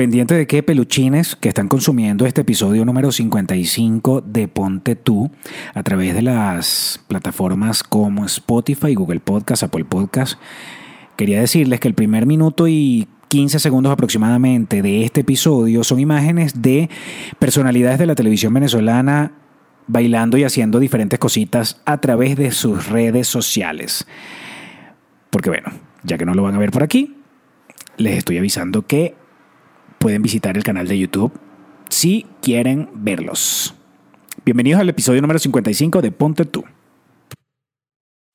Pendiente de qué peluchines que están consumiendo este episodio número 55 de Ponte Tú a través de las plataformas como Spotify, Google Podcast, Apple Podcast. Quería decirles que el primer minuto y 15 segundos aproximadamente de este episodio son imágenes de personalidades de la televisión venezolana bailando y haciendo diferentes cositas a través de sus redes sociales. Porque bueno, ya que no lo van a ver por aquí, les estoy avisando que pueden visitar el canal de YouTube si quieren verlos. Bienvenidos al episodio número 55 de Ponte tú.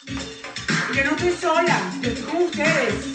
Yo no estoy sola, yo estoy con ustedes.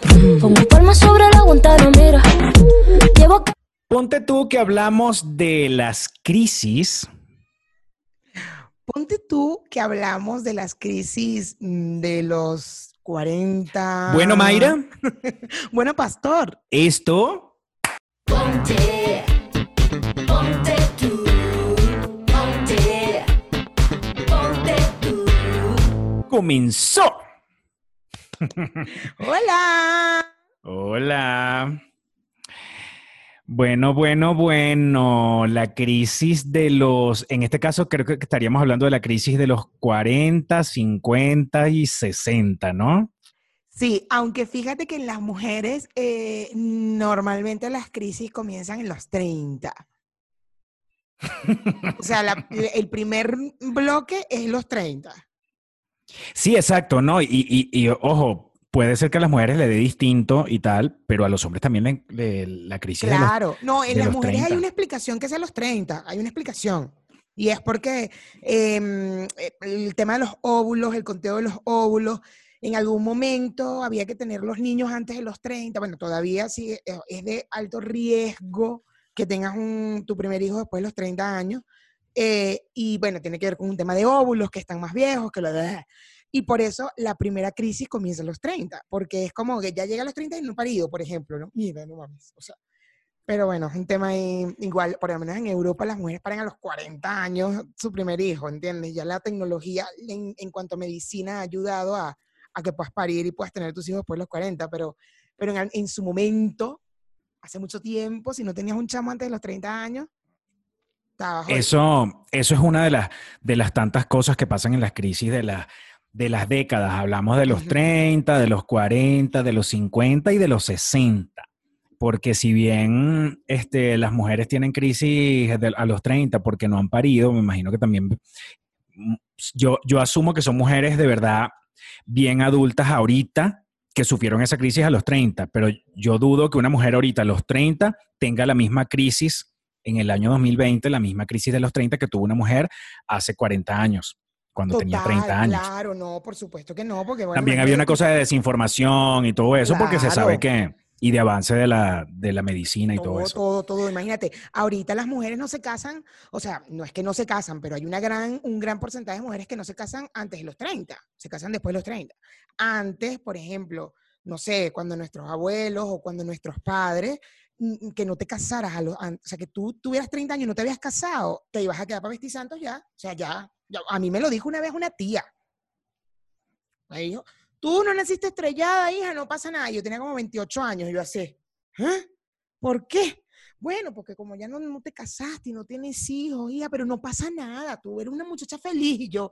Pongo palmas sobre la Guantanamera. Llevo Ponte tú que hablamos de las crisis. Ponte tú que hablamos de las crisis mm, de los 40. Bueno, Mayra, bueno, pastor. esto Ponte, ponte tú, ponte, ponte tú. comenzó. Hola. Hola. Bueno, bueno, bueno, la crisis de los, en este caso creo que estaríamos hablando de la crisis de los 40, 50 y 60, ¿no? Sí, aunque fíjate que en las mujeres eh, normalmente las crisis comienzan en los 30. O sea, la- el primer bloque es los 30. Sí, exacto, ¿no? Y, y- y, ojo, puede ser que a las mujeres le dé distinto y tal, pero a los hombres también le- le- la crisis de los- Claro, no, en de las los mujeres hay 30. una explicación que es a los 30, hay una explicación. Y es porque em, eh, el tema de los óvulos, el conteo de los óvulos, en algún momento había que tener los niños antes de los 30. Bueno, todavía sí eh, es de alto riesgo que tengas un- tu primer hijo después de los 30 años. Eh, y bueno, tiene que ver con un tema de óvulos que están más viejos, que lo de... Y por eso la primera crisis comienza a los 30, porque es como que ya llega a los 30 y no parido, por ejemplo, ¿no? Mira, no mames. O sea, pero bueno, es un tema igual, por lo menos en Europa las mujeres paran a los 40 años su primer hijo, ¿entiendes? Ya la tecnología en, en cuanto a medicina ha ayudado a, a que puedas parir y puedas tener tus hijos después de los 40, pero, pero en, en su momento, hace mucho tiempo, si no tenías un chamo antes de los 30 años. Eso, eso es una de las, de las tantas cosas que pasan en las crisis de, la- de las décadas. Hablamos de los Ujú. 30, de los 40, de los 50 y de los 60. Porque si bien este, las mujeres tienen crisis de- a los 30 porque no han parido, me imagino que también mm, yo, yo asumo que son mujeres de verdad bien adultas ahorita que sufrieron esa crisis a los 30, pero yo dudo que una mujer ahorita a los 30 tenga la misma crisis en el año 2020, la misma crisis de los 30 que tuvo una mujer hace 40 años, cuando tenía 30 Total, años. Claro, no, por supuesto que no, porque bueno, También había una cosa de desinformación y todo eso, porque se sabe que, y de avance de la, de la medicina y todo, todo, eso. todo, todo. Imagínate, ahorita las mujeres no se casan, o sea, no es que no se casan, pero hay una gran, un gran porcentaje de mujeres que no se casan antes de los 30, se casan después de los 30. Antes, por ejemplo, no sé, cuando nuestros abuelos o cuando nuestros padres, que no te casaras, a los, an- o sea, que tú tuvieras 30 años y no te habías casado, te ibas a quedar para vestir santos ya, o sea, ya, ya. A mí me lo dijo una vez una tía. Me dijo, tú no naciste estrellada, hija, no pasa nada. Yo tenía como 28 años y yo así, ¿eh? ¿Por qué? Bueno, porque como ya no, no te casaste y no tienes hijos, hija, pero no pasa nada, tú eres una muchacha feliz y yo,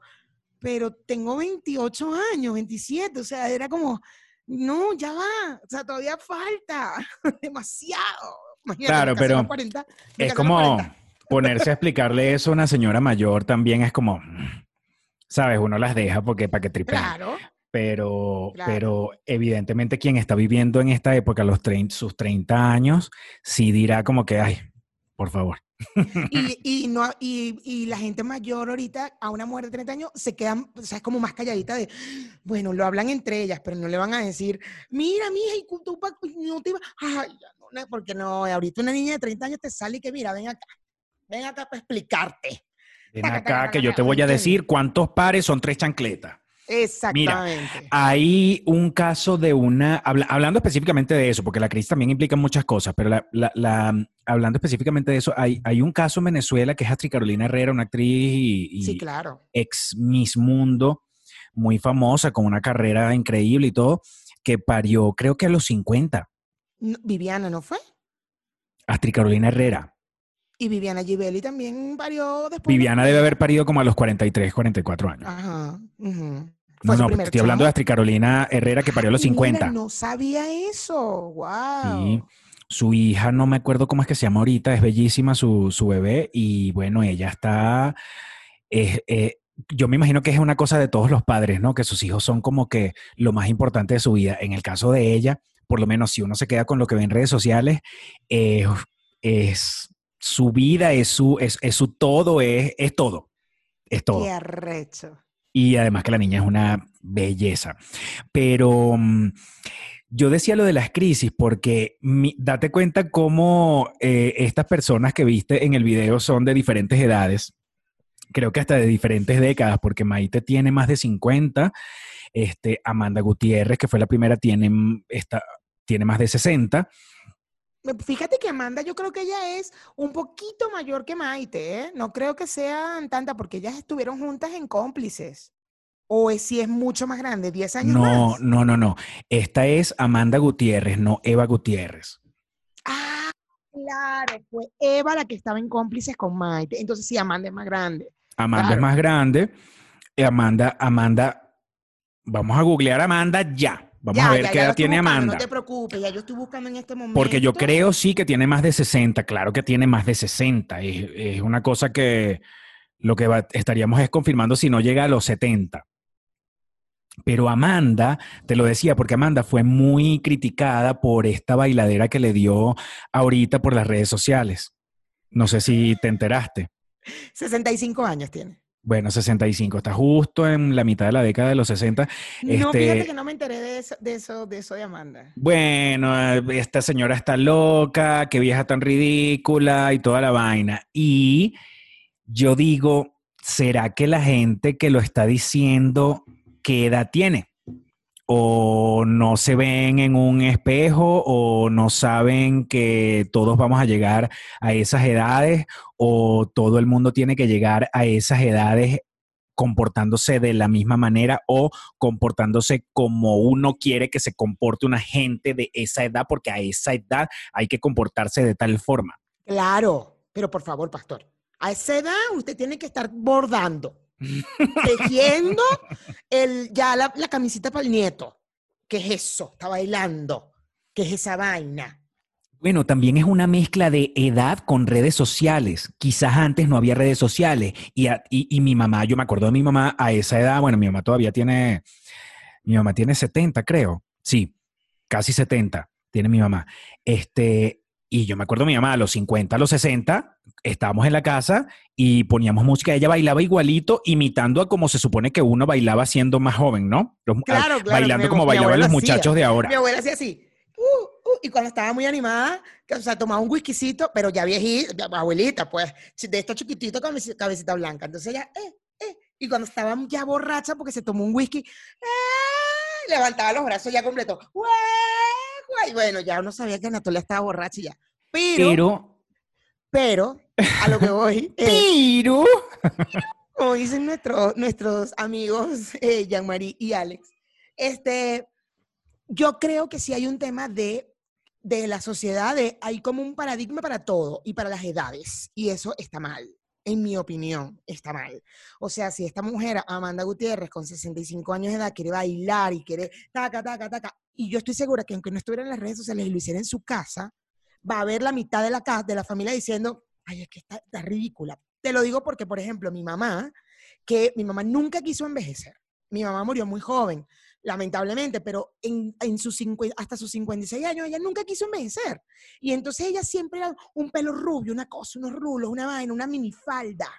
pero tengo 28 años, 27, o sea, era como, no, ya va, o sea, todavía falta, demasiado. Imagínate, Claro, pero 40, me Es como 40. ponerse a explicarle eso a una señora mayor también es como, ¿sabes? Uno las deja porque para que tripeen. Claro, Pero, Claro. pero evidentemente quien está viviendo en esta época, los 30, sus 30 años, sí dirá como que, ay, por favor. Y, y, no, y, y la gente mayor ahorita, a una mujer de 30 años, se quedan, o sea, es como más calladita de, bueno, lo hablan entre ellas, pero no le van a decir, mira, mija, y tú no te ibas, ay, no, porque no, ahorita una niña de 30 años te sale y que, mira, ven acá, ven acá para explicarte. Ven acá que yo te voy a decir cuántos pares son tres chancletas. Exactamente. Hay un caso de una, habla- hablando específicamente de eso, porque la crisis también implica muchas cosas, pero la, la- la- hablando específicamente de eso, hay, hay un caso en Venezuela que es Astrid Carolina Herrera, una actriz y, y sí, claro. ex Miss Mundo, muy famosa, con una carrera increíble y todo, que parió creo que a los 50. No, Viviana, ¿no fue? Astrid Carolina Herrera. Y Viviana Givelli también parió después. Viviana debe haber parido como a los 43, 44 años. Ajá. No, Fue su no, primer estoy hablando de. Astrid Carolina Herrera que parió a los Mira, 50. no sabía eso. Wow. Sí. Su hija, no me acuerdo cómo es que se llama ahorita, es bellísima su, su bebé y bueno, ella está, eh, eh, yo me imagino que es una cosa de todos los padres, ¿no? Que sus hijos son como que lo más importante de su vida. En el caso de ella, por lo menos si uno se queda con lo que ve en redes sociales, eh, es su vida, es su, es, es su todo, es, es todo, es todo. Qué arrecho. Y además que la niña es una belleza. Pero mm, yo decía lo de las crisis porque mi- date cuenta cómo eh, estas personas que viste en el video son de diferentes edades. Creo que hasta de diferentes décadas, porque Maite tiene más de 50, este, Amanda Gutiérrez, que fue la primera, tiene, mm, esta, tiene más de 60. Fíjate que Amanda, yo creo que ella es un poquito mayor que Maite, ¿eh? No creo que sean tantas porque ellas estuvieron juntas en cómplices. O es, si es mucho más grande, 10 años No, más. no, no, no. Esta es Amanda Gutiérrez, no Eva Gutiérrez. Ah, claro, fue Eva la que estaba en cómplices con Maite. Entonces sí, Amanda es más grande. Amanda Claro. es más grande. Amanda, Amanda, vamos a googlear a Amanda ya. Vamos Ya, a ver ya, qué ya edad tiene buscando, Amanda. No te preocupes, ya yo estoy buscando en este momento. Porque yo creo sí que tiene más de 60. Claro que tiene más de 60. Es, es una cosa que lo que va- estaríamos es confirmando si no llega a los 70. Pero Amanda, te lo decía, porque Amanda fue muy criticada por esta bailadera que le dio ahorita por las redes sociales. No sé si te enteraste. 65 años tiene. Bueno, 65, está justo en la mitad de la década de los 60. No, Este- fíjate que no me enteré de eso, de eso, de eso de Amanda. Bueno, esta señora está loca, qué vieja tan ridícula y toda la vaina. Y yo digo, ¿será que la gente que lo está diciendo, qué edad tiene? O no se ven en un espejo, o no saben que todos vamos a llegar a esas edades, o todo el mundo tiene que llegar a esas edades comportándose de la misma manera o comportándose como uno quiere que se comporte una gente de esa edad, porque a esa edad hay que comportarse de tal forma. Claro, pero por favor, pastor, a esa edad usted tiene que estar bordando, tejiendo el, ya la, la camisita para el nieto. ¿Qué es eso? Está bailando. ¿Qué es esa vaina? Bueno, también es una mezcla de edad con redes sociales. Quizás antes no había redes sociales y, y, y mi mamá, yo me acuerdo de mi mamá a esa edad, bueno, mi mamá todavía tiene, mi mamá tiene 70, creo. Sí, casi 70 tiene mi mamá. Este, y yo me acuerdo mi mamá a los 50, a los 60, estábamos en la casa y poníamos música, ella bailaba igualito, imitando a como se supone que uno bailaba siendo más joven, ¿no? Los- Claro, claro, bailando mi- como mi bailaban los hacía. muchachos de ahora. Mi abuela hacía así. uh, uh, y cuando estaba muy animada, que, o sea, tomaba un whiskycito, pero ya viejita, abuelita, pues, de esto chiquitito, cabecita, cabecita blanca. Entonces ella, eh, eh. Y cuando estaba ya borracha porque se tomó un whisky, eh, levantaba los brazos ya completo. ¡Guau, Y bueno, ya uno sabía que Anatolia estaba borracha y ya. Pero, Pero, pero, a lo que voy, es, pero, como dicen nuestros nuestros amigos eh, Jean-Marie y Alex, este, yo creo que sí hay un tema de de la sociedad de hay como un paradigma para todo y para las edades. Y eso está mal. En mi opinión, está mal. O sea, si esta mujer, Amanda Gutiérrez, con 65 años de edad, quiere bailar y quiere taca, taca, taca, y yo estoy segura que aunque no estuviera en las redes sociales y lo hiciera en su casa, va a haber la mitad de la, ca- de la familia diciendo, ay, es que está, está ridícula. Te lo digo porque, por ejemplo, mi mamá, que mi mamá nunca quiso envejecer. Mi mamá murió muy joven, lamentablemente, pero en, en sus cincu- hasta sus 56 años ella nunca quiso envejecer. Y entonces ella siempre era un pelo rubio, una cosa, unos rulos, una vaina, una minifalda.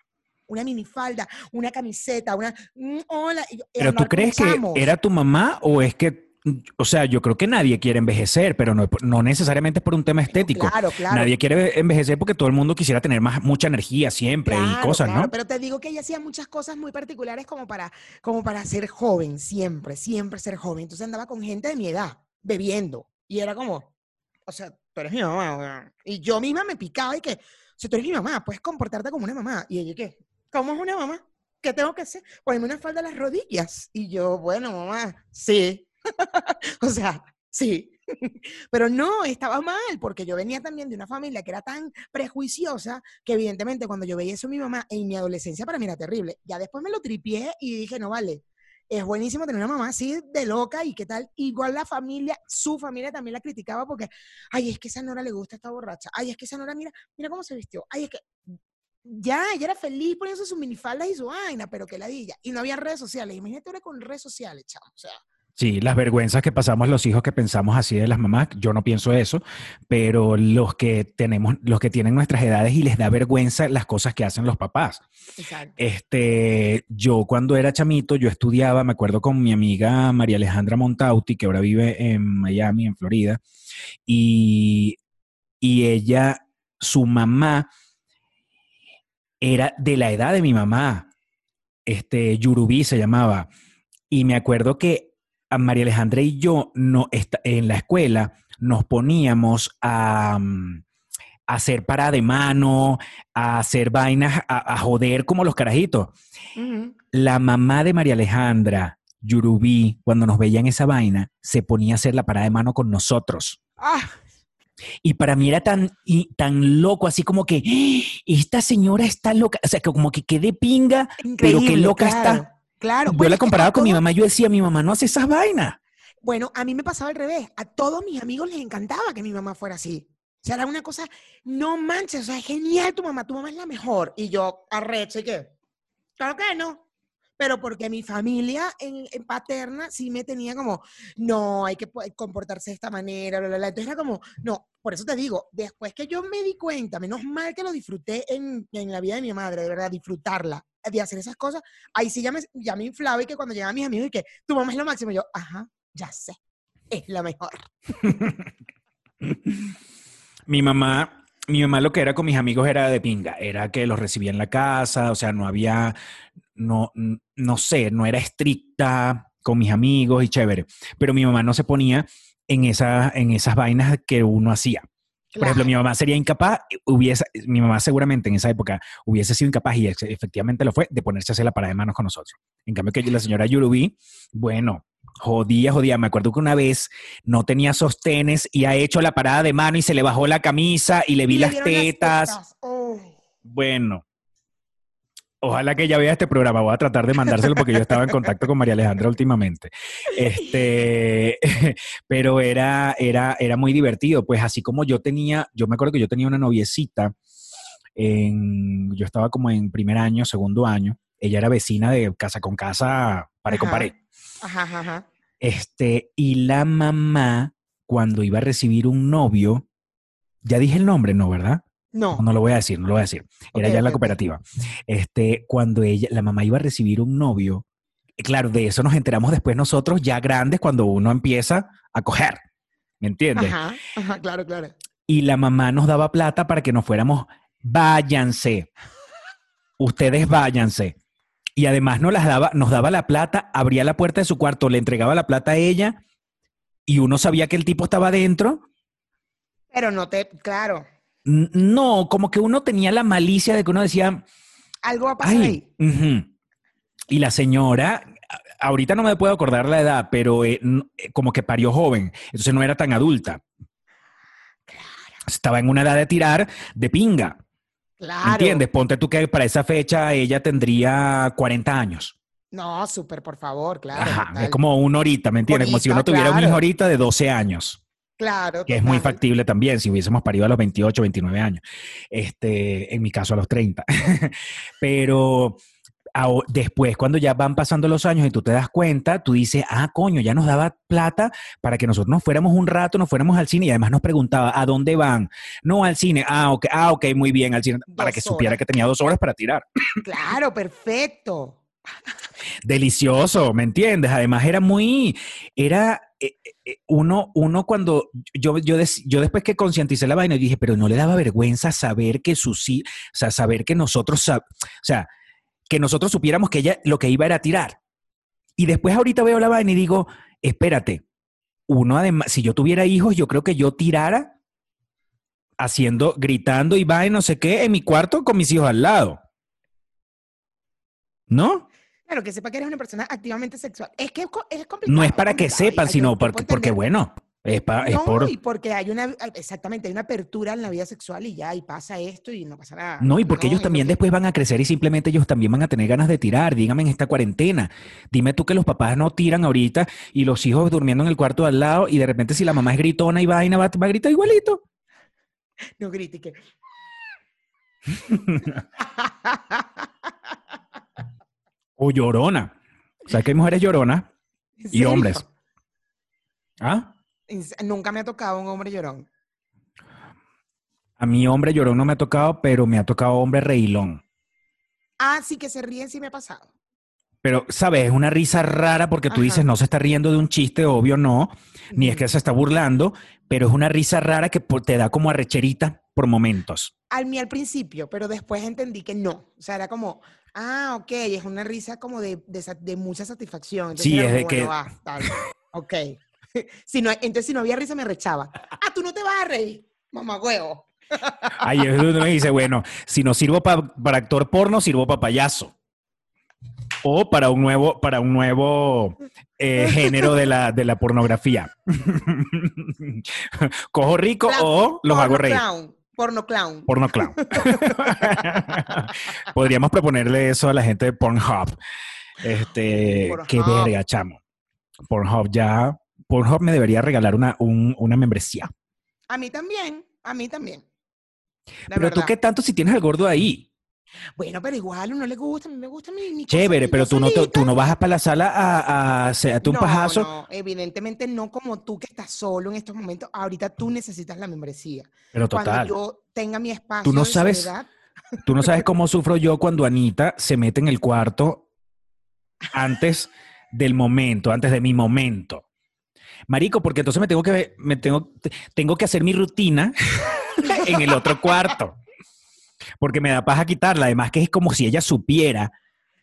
Una minifalda, una camiseta, una... mm, hola. Pero tú crees que era tu mamá o es que, o sea, yo creo que nadie quiere envejecer, pero no, no necesariamente es por un tema estético. Claro, claro. Nadie quiere envejecer porque todo el mundo quisiera tener más, mucha energía siempre y Claro, cosas, claro, ¿no? Pero te digo que ella hacía muchas cosas muy particulares como para, como para ser joven, siempre, siempre ser joven. Entonces andaba con gente de mi edad, bebiendo. Y era como, o sea, tú eres mi mamá. Y yo misma me picaba y que, sea, tú eres mi mamá, puedes comportarte como una mamá. Y ella, ¿qué? ¿Cómo es una mamá? ¿Qué tengo que hacer? Ponerme una falda a las rodillas. Y yo, bueno, mamá, sí. o sea, sí. Pero no, estaba mal, porque yo venía también de una familia que era tan prejuiciosa que evidentemente cuando yo veía eso mi mamá en mi adolescencia para mí era terrible. Ya después me lo tripié y dije, no vale, es buenísimo tener una mamá así de loca y qué tal. Igual la familia, su familia también la criticaba porque, ay, es que esa Nora le gusta esta borracha. Ay, es que esa Nora, mira, mira cómo se vistió. Ay, es que ya, ella era feliz poniendo sus minifaldas y su vaina, pero que ladilla. Y no había redes sociales. Imagínate ahora con redes sociales, chamo. O sea, Sí, las vergüenzas que pasamos los hijos que pensamos así de las mamás, yo no pienso eso, pero los que tenemos, los que tienen nuestras edades y les da vergüenza las cosas que hacen los papás. exacto. Este, yo cuando era chamito, yo estudiaba, me acuerdo con mi amiga María Alejandra Montauti, que ahora vive en Miami, en Florida, y, y ella, su mamá, era de la edad de mi mamá, este, Yurubí se llamaba, y me acuerdo que a María Alejandra y yo no, esta- en la escuela nos poníamos a... mm, a hacer para de mano, a hacer vainas, a, a joder como los carajitos. La mamá de María Alejandra, Yurubí, cuando nos veía en esa vaina, se ponía a hacer la parada de mano con nosotros. Ah, Y para mí era tan, y, tan loco, así como que "¡Ah! esta señora está loca, o sea, que como que quede pinga, pero qué loca claro, está. Claro. Yo Bueno, la comparaba con mi mamá, yo decía, mi mamá no hace esas vainas. Bueno, a mí me pasaba al revés. A todos mis amigos les encantaba que mi mamá fuera así. O sea, era una cosa, no manches, o sea, es genial tu mamá, tu mamá es la mejor. Y yo, arrecho, ¿y qué? Claro que no. Pero porque mi familia en, paterna sí me tenía como, no, hay que po- comportarse de esta manera, bla, bla, bla. Entonces era como, no, por eso te digo, después que yo me di cuenta, menos mal que lo disfruté en, en la vida de mi madre, de verdad, disfrutarla, de hacer esas cosas, ahí sí ya me, ya me inflaba y que cuando llegaban mis amigos y que tu mamá es lo máximo, yo, ajá, ya sé, es la mejor. Mi mamá, mi mamá lo que era con mis amigos era de pinga, era que los recibía en la casa, o sea, no había, no, no sé, no era estricta con mis amigos y chévere, pero mi mamá no se ponía en, esa, en esas vainas que uno hacía. Por ejemplo, mi mamá sería incapaz, hubiese, mi mamá seguramente en esa época hubiese sido incapaz y efectivamente lo fue, de ponerse a hacer la parada de manos con nosotros. En cambio que la señora Yurubí, bueno, jodía, jodía. Me acuerdo que una vez no tenía sostenes y ha hecho la parada de mano y se le bajó la camisa y le vi Y le las tetas. Oh. Bueno, ojalá que ella vea este programa. Voy a tratar de mandárselo porque yo estaba en contacto con María Alejandra últimamente. Este, pero era, era, era muy divertido. Pues así como yo tenía, yo me acuerdo que yo tenía una noviecita. En, yo estaba como en primer año, segundo año. Ella era vecina de casa con casa, pared con pared. Ajá, ajá. Este, y la mamá, cuando iba a recibir un novio, ya dije el nombre, ¿no, verdad? No. No, lo voy a decir, no lo voy a decir. Era ya en la cooperativa. Este, cuando ella, la mamá iba a recibir un novio, eh, claro, de eso nos enteramos después nosotros, ya grandes, cuando uno empieza a coger. ¿Me entiendes? Ajá, ajá, claro, claro. Y la mamá nos daba plata para que nos fuéramos, váyanse. Ustedes váyanse. Y además nos, las daba, nos daba la plata, abría la puerta de su cuarto, le entregaba la plata a ella y uno sabía que el tipo estaba adentro. Pero no te, claro, No, como que uno tenía la malicia de que uno decía, algo va a pasar ahí. y la señora, ahorita no me puedo acordar la edad, pero eh, eh, como que parió joven, entonces no era tan adulta. estaba en una edad de tirar de pinga. Claro. ¿Entiendes? Ponte tú que para esa fecha ella tendría 40 años. No, súper, por favor, claro. Ajá, es como uno ahorita, ¿me entiendes? Como si uno tuviera un hijo claro. ahorita de 12 años. Claro. que es muy factible también si hubiésemos parido a los 28, 29 años. Este, en mi caso a los 30. Pero después, cuando ya van pasando los años y tú te das cuenta, tú dices, ah, coño, ya nos daba plata para que nosotros nos fuéramos un rato, nos fuéramos al cine y además nos preguntaba, ¿a dónde van? No, al cine. Ah, ok, ah, ok, muy bien, al cine. Para Dos que supiera que tenía dos horas para tirar. Claro, perfecto. Delicioso, ¿me entiendes? Además era muy, era eh, eh, uno, uno cuando yo, yo, des- yo después que concienticé la vaina dije, pero no le daba vergüenza saber que sea, saber que nosotros, o sea, que nosotros supiéramos que ella lo que iba era tirar. Y después ahorita veo la vaina y digo, espérate, uno además, si yo tuviera hijos, yo creo que yo tirara haciendo, gritando y vaina, no sé qué, en mi cuarto con mis hijos al lado. ¿No? Claro, que sepa que eres una persona activamente sexual. Es que es, co- es complicado. No es para que sepan, sino que- porque, porque bueno, es, pa- es No, por... y porque hay una, exactamente, hay una apertura en la vida sexual y ya, y pasa esto y no pasa nada. No, y porque ellos también después van a crecer y simplemente ellos también van a tener ganas de tirar. Dígame en esta cuarentena. Dime tú que los papás no tiran ahorita y los hijos durmiendo en el cuarto de al lado y de repente si la mamá es gritona y vaina va, va a gritar igualito. No grite que... O llorona. ¿Sabes que hay mujeres lloronas? ¿En Y hombres. ¿Ah? Nunca me ha tocado un hombre llorón. A mí hombre llorón no me ha tocado, pero me ha tocado hombre reilón. Ah, sí, que se ríen, sí me ha pasado. Pero, ¿sabes? Es una risa rara porque tú Ajá. dices, no se está riendo de un chiste, obvio no, ni es que se está burlando, pero es una risa rara que te da como arrecherita por momentos. Al mí al principio, pero después entendí que no. O sea, era como, ah, ok, es una risa como de, de, de mucha satisfacción. Entonces Sí, es de que- ah, tal, ok. si no, entonces si no había risa me rechaba. Ah, tú no te vas a reír, mamá huevo. Ahí es donde uno dice, bueno, si no sirvo pa- para actor porno, sirvo para payaso. O para un nuevo, para un nuevo eh, género de la, de la pornografía. Cojo rico o los hago reír. Clown, porno clown. Porno clown. Podríamos proponerle eso a la gente de Pornhub. Este, qué Pornhub. verga, chamo. Pornhub ya. Pornhub me debería regalar una, un- una membresía. A mí también, a mí también. La Pero tú qué tanto si tienes al gordo ahí. Bueno, pero igual a uno le gusta, a mí me gusta mi, mi Chévere, pero tú no, te- tú no vas para la sala a, a hacerte un No, pajazo. no, evidentemente no como tú que estás solo en estos momentos. Ahorita tú necesitas la membresía. Pero Cuando total. yo tenga mi espacio no de sabes- soledad, Tú no sabes cómo sufro yo cuando Anita se mete en el cuarto antes del momento, antes de mi momento. Marico, porque entonces me tengo que, me tengo, tengo que hacer mi rutina en el otro cuarto. Porque me da paja quitarla. Además que es como si ella supiera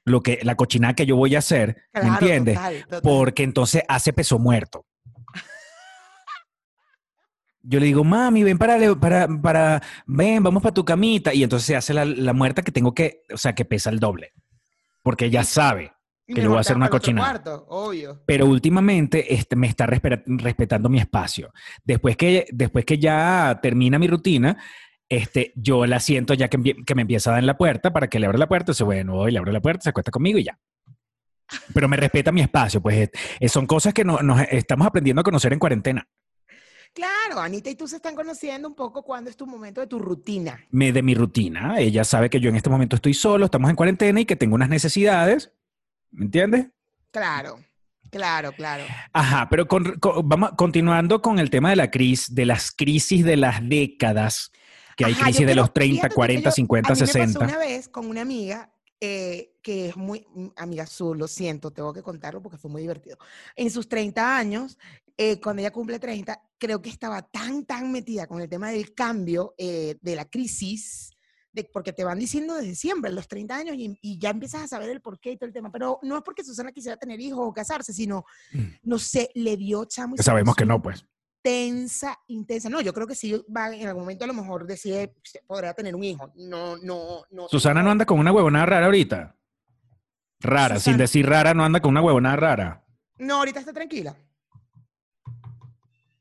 lo que, la cochinada que yo voy a hacer. ¿Me claro, entiendes? total, total. porque entonces hace peso muerto. Yo le digo, mami, ven para, para, para, ven, vamos para tu camita. Y entonces se hace la, la muerta que tengo que, o sea, que pesa el doble. Porque ella sabe. Que le voy a hacer una cochinada. cuarto, obvio. Pero últimamente este, me está respeta- respetando mi espacio. Después que, después que ya termina mi rutina, este, yo la siento ya que, me empieza a dar en la puerta para que le abra la puerta. Entonces, bueno, voy, le abro la puerta, se acuesta conmigo y ya. Pero me respeta mi espacio. Pues eh, son cosas que no- nos estamos aprendiendo a conocer en cuarentena. Claro, Anita y tú se están conociendo un poco cuando es tu momento de tu rutina. me de mi rutina. Ella sabe que yo en este momento estoy solo, estamos en cuarentena y que tengo unas necesidades. ¿Me entiendes? Claro, claro, claro. Ajá, pero con- con- vamos continuando con el tema de la crisis, de las crisis de las décadas, que hay Ajá, crisis de los 30, fíjate tú que 40, yo- 50, a mí Me 60. pasó una vez con una amiga eh, que es muy mm, amiga azul, lo siento, tengo que contarlo porque fue muy divertido. En sus 30 años, eh, cuando ella cumple 30, creo que estaba tan, tan metida con el tema del cambio, eh, de la crisis, de, porque te van diciendo desde siempre, los 30 años, y, y ya empiezas a saber el porqué y todo el tema. Pero no es porque Susana quisiera tener hijos o casarse, sino, no sé, le dio chamo. y sabemos que no, pues. Intensa, intensa. No, yo creo que sí va en algún momento a lo mejor decide, podrá tener un hijo. No, no, no. Susana no anda con una huevonada rara ahorita. Rara, sin decir rara, no anda con una huevonada rara. No, ahorita está tranquila.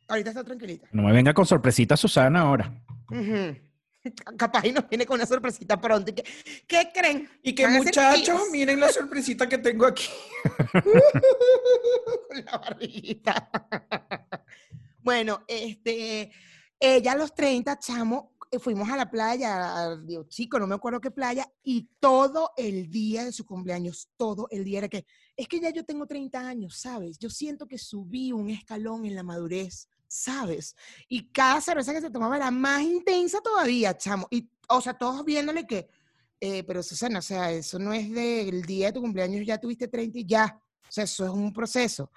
Ahorita está tranquilita. No me venga con sorpresita Susana ahora. Capaz y nos viene con una sorpresita pronto. ¿Qué creen? Y que muchachos, miren la sorpresita que tengo aquí. con la barriguita. Bueno, este, ella a los 30, chamo, eh, fuimos a la playa, Río Chico, no me acuerdo qué playa, y todo el día de su cumpleaños, todo el día era que, es que ya yo tengo 30 años, ¿sabes? Yo siento que subí un escalón en la madurez, ¿sabes? Y cada cerveza que se tomaba era más intensa todavía, chamo. Y, o sea, todos viéndole que, eh, pero Susana, o sea, eso no es del día de tu cumpleaños, ya tuviste 30 y ya. O sea, eso es un proceso.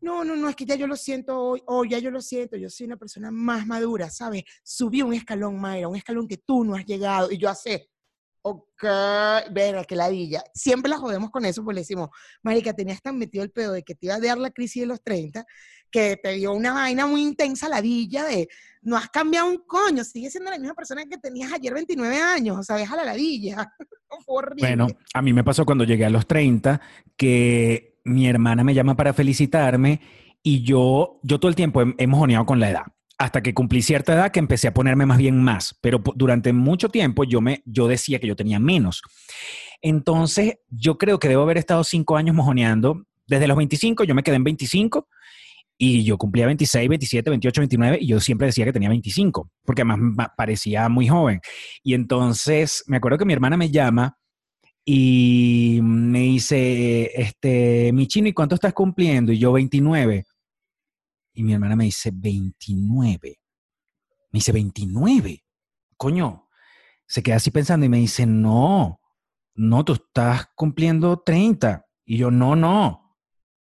No, no, no, es que ya yo lo siento hoy, o ya yo lo siento, yo soy una persona más madura, ¿sabes? Subí un escalón, Mayra, un escalón que tú no has llegado, y yo hace, ok, verga, que ladilla. Siempre la jodemos con eso, porque le decimos, marica, tenías tan metido el pedo de que te iba a dar la crisis de los 30, que te dio una vaina muy intensa, ladilla, de, no has cambiado un coño, sigues siendo la misma persona que tenías ayer 29 años, o sea, deja la ladilla. Bueno, a mí me pasó cuando llegué a los 30 que mi hermana me llama para felicitarme y yo, yo todo el tiempo he, he mojoneado con la edad. Hasta que cumplí cierta edad que empecé a ponerme más bien más. Pero durante mucho tiempo yo, me, yo decía que yo tenía menos. Entonces, yo creo que debo haber estado cinco años mojoneando. Desde los 25 yo me quedé en 25 y yo cumplía 26, 27, 28, 29 y yo siempre decía que tenía 25 porque además parecía muy joven. Y entonces me acuerdo que mi hermana me llama y me dice, este, mi chino, ¿y cuánto estás cumpliendo? Y yo 29. Y mi hermana me dice, 29. Me dice, 29. Coño, se queda así pensando y me dice, no, no, tú estás cumpliendo 30. Y yo, no, no,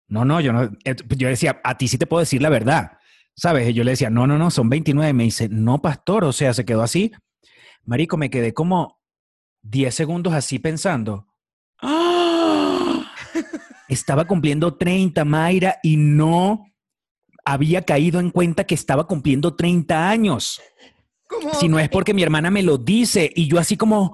no, no, yo no. Eh, Yo decía, a ti sí te puedo decir la verdad. ¿Sabes? Y yo le decía, no, no, no, son 29. Me dice, no, pastor, o sea, se quedó así. Marico, me quedé como 10 segundos así pensando. ¡Ah! Estaba cumpliendo 30, Mayra, y no había caído en cuenta que estaba cumpliendo 30 años. Si no es porque mi hermana me lo dice y yo así como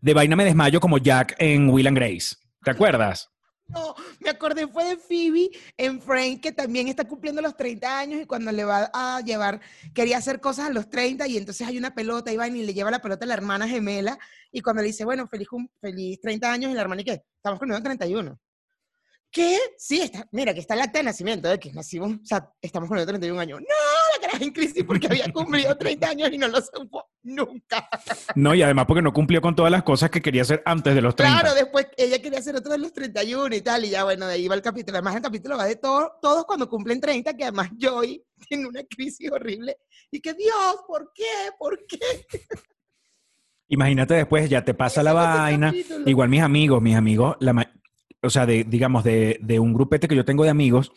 de vaina me desmayo como Jack en Will and Grace. ¿Te acuerdas? No, me acordé fue de Phoebe en Frank, que también está cumpliendo los 30 años y cuando le va a llevar, quería hacer cosas a los 30 y entonces hay una pelota va y le lleva la pelota a la hermana gemela y cuando le dice, bueno, feliz, feliz 30 años y la hermana, ¿y qué? Estamos cumpliendo 31. ¿Qué? Sí, está, mira, que está el acta de nacimiento, de que nacimos, o sea, estamos cumpliendo 31 años. No, en crisis porque había cumplido 30 años y no lo supo nunca. No, y además porque no cumplió con todas las cosas que quería hacer antes de los 30. Claro, después ella quería hacer otro de los 31 y tal, y ya bueno, de ahí va el capítulo. Además, el capítulo va de todo, todos cuando cumplen 30, que además Joy tiene una crisis horrible. Y que Dios, ¿por qué? ¿Por qué? Imagínate después, ya te pasa la vaina. Igual mis amigos, mis amigos, la o sea, de, digamos, de, de un grupete que yo tengo de amigos,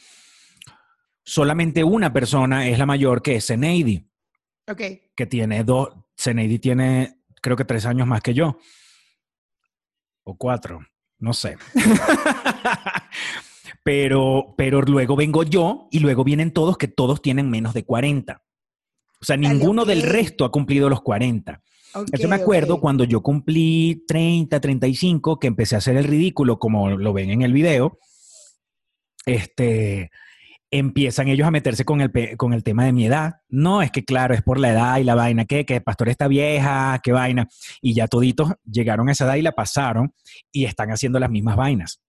solamente una persona es la mayor, que es Zeneidi, Ok. que tiene dos, Zeneidi tiene, creo que tres años más que yo. O cuatro, no sé. pero, pero luego vengo yo y luego vienen todos que todos tienen menos de 40. O sea, ninguno del resto ha cumplido los 40. ok, Yo me acuerdo cuando yo cumplí 30, 35, que empecé a hacer el ridículo, como lo ven en el video, este, empiezan ellos a meterse con el, con el tema de mi edad. No, es que claro, es por la edad y la vaina, que, que el pastor está vieja, qué vaina. Y ya toditos llegaron a esa edad y la pasaron y están haciendo las mismas vainas.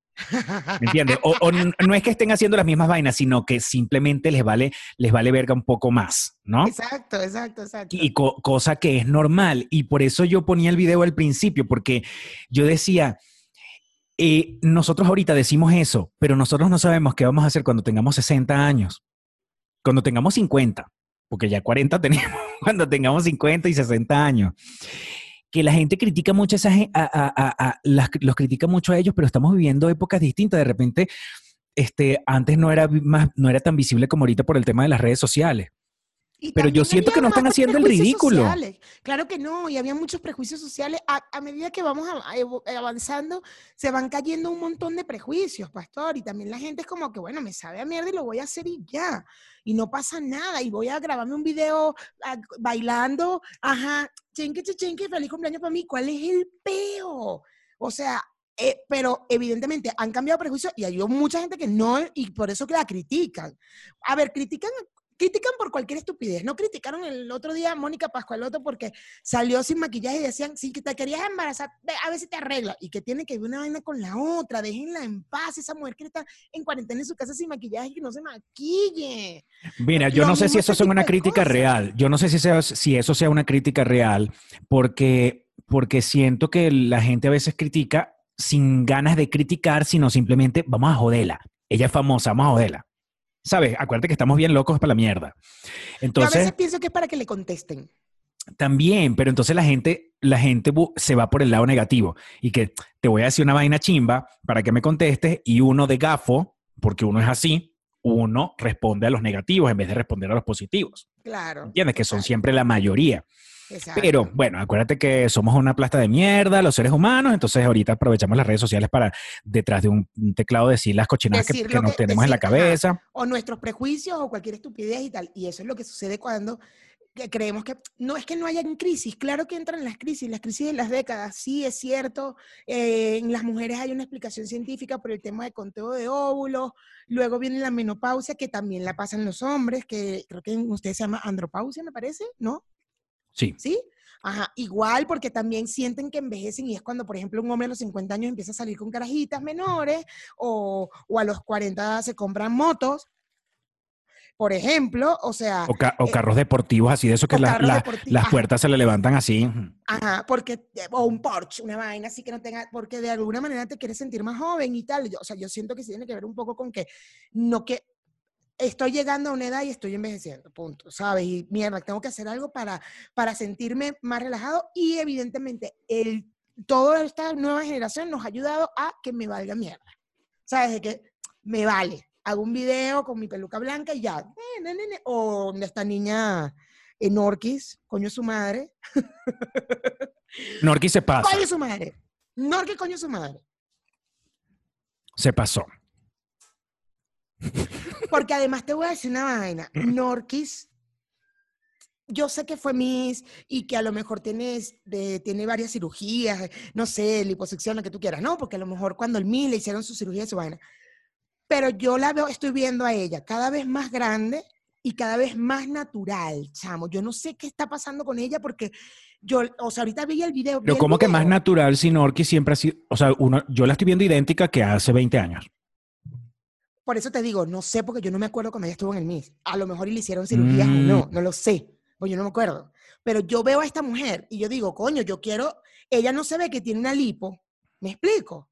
¿Me entiendes? O, o n- no es que estén haciendo las mismas vainas, sino que simplemente les vale, les vale verga un poco más, ¿no? Exacto, exacto, exacto. Y co- cosa que es normal. Y por eso yo ponía el video al principio, porque yo decía, eh, nosotros ahorita decimos eso, pero nosotros no sabemos qué vamos a hacer cuando tengamos 60 años, cuando tengamos 50, porque ya 40 tenemos, cuando tengamos 50 y 60 años. Que la gente critica mucho a los critica mucho a ellos, pero estamos viviendo épocas distintas. De repente, este, antes no era, más, no era tan visible como ahorita por el tema de las redes sociales. Y Pero yo siento que no están haciendo el ridículo. sociales. Claro que no, y había muchos prejuicios sociales. A, a medida que vamos a- a evo- avanzando, se van cayendo un montón de prejuicios, pastor. Y también la gente es como que, bueno, me sabe a mierda y lo voy a hacer y ya. Y no pasa nada. Y voy a grabarme un video bailando, ajá, chenque, che, chenque, feliz cumpleaños para mí. ¿Cuál es el peo? O sea, eh, pero evidentemente han cambiado prejuicios y hay mucha gente que no, y por eso que la critican. A ver, critican critican por cualquier estupidez. No criticaron el otro día a Mónica Pascualoto porque salió sin maquillaje y decían, si te querías embarazar, ve, a ver si te arregla. Y que tiene que ver una vaina con la otra, déjenla en paz, esa mujer que está en cuarentena en su casa sin maquillaje y que no se maquille. Mira, yo no sé si eso es una crítica cosas. real. Yo no sé si, sea- si eso sea una crítica real, porque, porque siento que la gente a veces critica sin ganas de criticar, sino simplemente vamos a joderla. Ella es famosa, vamos a joderla. ¿Sabes? Acuérdate que estamos bien locos para la mierda. Yo a Entonces, veces pienso que es para que le contesten. también, pero entonces la gente, la gente se va por el lado negativo y que te voy a decir una vaina chimba para que me contestes y uno de gafo, porque uno es así, uno responde a los negativos en vez de responder a los positivos. Claro. ¿Entiendes? Que son siempre la mayoría. Exacto. Pero bueno, acuérdate que somos una plasta de mierda, los seres humanos, entonces ahorita aprovechamos las redes sociales para detrás de un teclado decir las cochinadas que, Decir que lo nos que- tenemos en la ajá. cabeza. o nuestros prejuicios o cualquier estupidez y tal. Y eso es lo que sucede cuando creemos que no es que no hayan crisis, claro que entran las crisis, las crisis de las décadas, sí es cierto, eh, en las mujeres hay una explicación científica por el tema de conteo de óvulos, luego viene la menopausia que también la pasan los hombres, que creo que en ustedes se llama andropausia, me parece, ¿no? Sí. ¿Sí? Ajá, igual porque también sienten que envejecen y es cuando, por ejemplo, un hombre a los 50 años empieza a salir con carajitas menores o, o a los 40 se compran motos, por ejemplo, o sea, O, ca- o eh, carros deportivos así de esos que la- las ajá. puertas se le levantan así. ajá, porque, eh, o un Porsche, una vaina así que no tenga, porque de alguna manera te quieres sentir más joven y tal. Yo- o sea, yo siento que sí tiene que ver un poco con que no que estoy llegando a una edad y estoy envejeciendo, punto, ¿sabes? Y mierda, tengo que hacer algo para, para sentirme más relajado y evidentemente el, toda esta nueva generación nos ha ayudado a que me valga mierda, ¿sabes? De que me vale. Hago un video con mi peluca blanca y ya. eh, ne, ne, ne, O esta niña en Orquis, coño su madre. Norki se pasa, Coño su madre. Norquis, coño su madre. se pasó. Porque además te voy a decir una vaina. Norquis, yo sé que fue Miss y que a lo mejor tienes de, tiene varias cirugías, no sé, liposucción, lo que tú quieras, ¿no? Porque a lo mejor cuando el Miss le hicieron su cirugía su vaina. Pero yo la veo, estoy viendo a ella cada vez más grande y cada vez más natural, chamo. Yo no sé qué está pasando con ella porque yo, o sea, ahorita vi el video. vi Pero como que más natural si Norki siempre ha sido, o sea, uno, yo la estoy viendo idéntica que hace 20 años. Por eso te digo, no sé porque yo no me acuerdo cuando ella estuvo en el MIS. A lo mejor y le hicieron cirugías o no, Mm. no lo sé, pues yo no me acuerdo. Pero yo veo a esta mujer y yo digo, coño, yo quiero, ella no se ve que tiene una lipo, ¿me explico?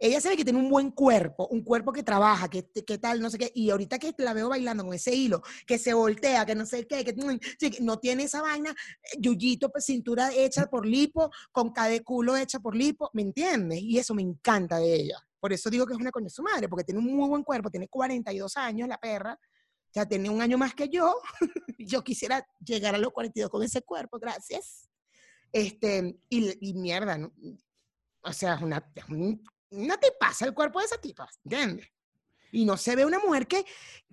Ella se ve que tiene un buen cuerpo, un cuerpo que trabaja, que, que tal, no sé qué, y ahorita que la veo bailando con ese hilo, que se voltea, que no sé qué, que mm, no tiene esa vaina, eh, yuyito, pues, cintura hecha por lipo, con cada culo hecha por lipo, ¿me entiendes? Y eso me encanta de ella. Por eso digo que es una coña su madre, porque tiene un muy buen cuerpo, tiene 42 años la perra, o sea, tiene un año más que yo. yo quisiera llegar a los 42 con ese cuerpo, gracias. Este, y, y mierda, ¿no? o sea, es una, es un- no te pasa el cuerpo de esa tipa, ¿entiendes? Y no se ve una mujer que,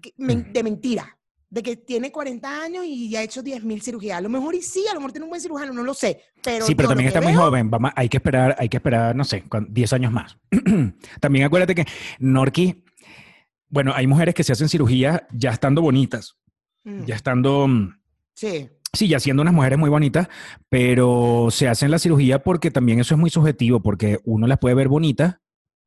que men- de mentira, de que tiene 40 años y ya ha hecho 10.000 cirugías. A lo mejor y sí, a lo mejor tiene un buen cirujano, no lo sé. Pero sí, pero también está muy joven. Vamos, hay que esperar, hay que esperar, no sé, cuan- 10 años más. también acuérdate que Norki, bueno, hay mujeres que se hacen cirugía ya estando bonitas, Mm, ya estando, mm, Sí, sí, ya siendo unas mujeres muy bonitas, pero se hacen la cirugía porque también eso es muy subjetivo, porque uno las puede ver bonitas,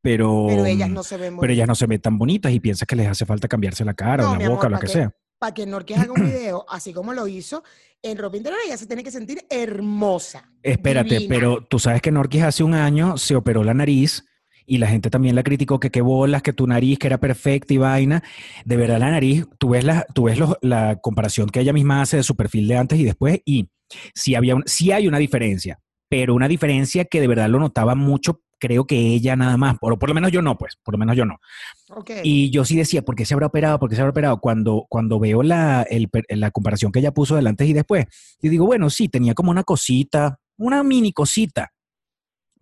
pero, pero ellas mm, no se ven pero ellas no se ven tan bonitas y piensas que les hace falta cambiarse la cara No, o la amor, boca o lo ¿pa' que qué? sea. Para que Norquis haga un video, así como lo hizo, en ropa interior ella se tiene que sentir hermosa. Espérate, divina. pero tú sabes que Norquis hace un año se operó la nariz y la gente también la criticó que qué bolas, que tu nariz que era perfecta y vaina. De verdad la nariz, tú ves la, tú ves los- la comparación que ella misma hace de su perfil de antes y después y sí, había un- sí hay una diferencia, pero una diferencia que de verdad lo notaba mucho, creo que ella nada más, o por lo menos yo no, pues, por lo menos yo no. Ok. Y yo sí decía, ¿por qué se habrá operado? ¿Por qué se habrá operado? Cuando, cuando veo la, el la comparación que ella puso del antes y después, yo digo, bueno, sí, tenía como una cosita, una mini cosita,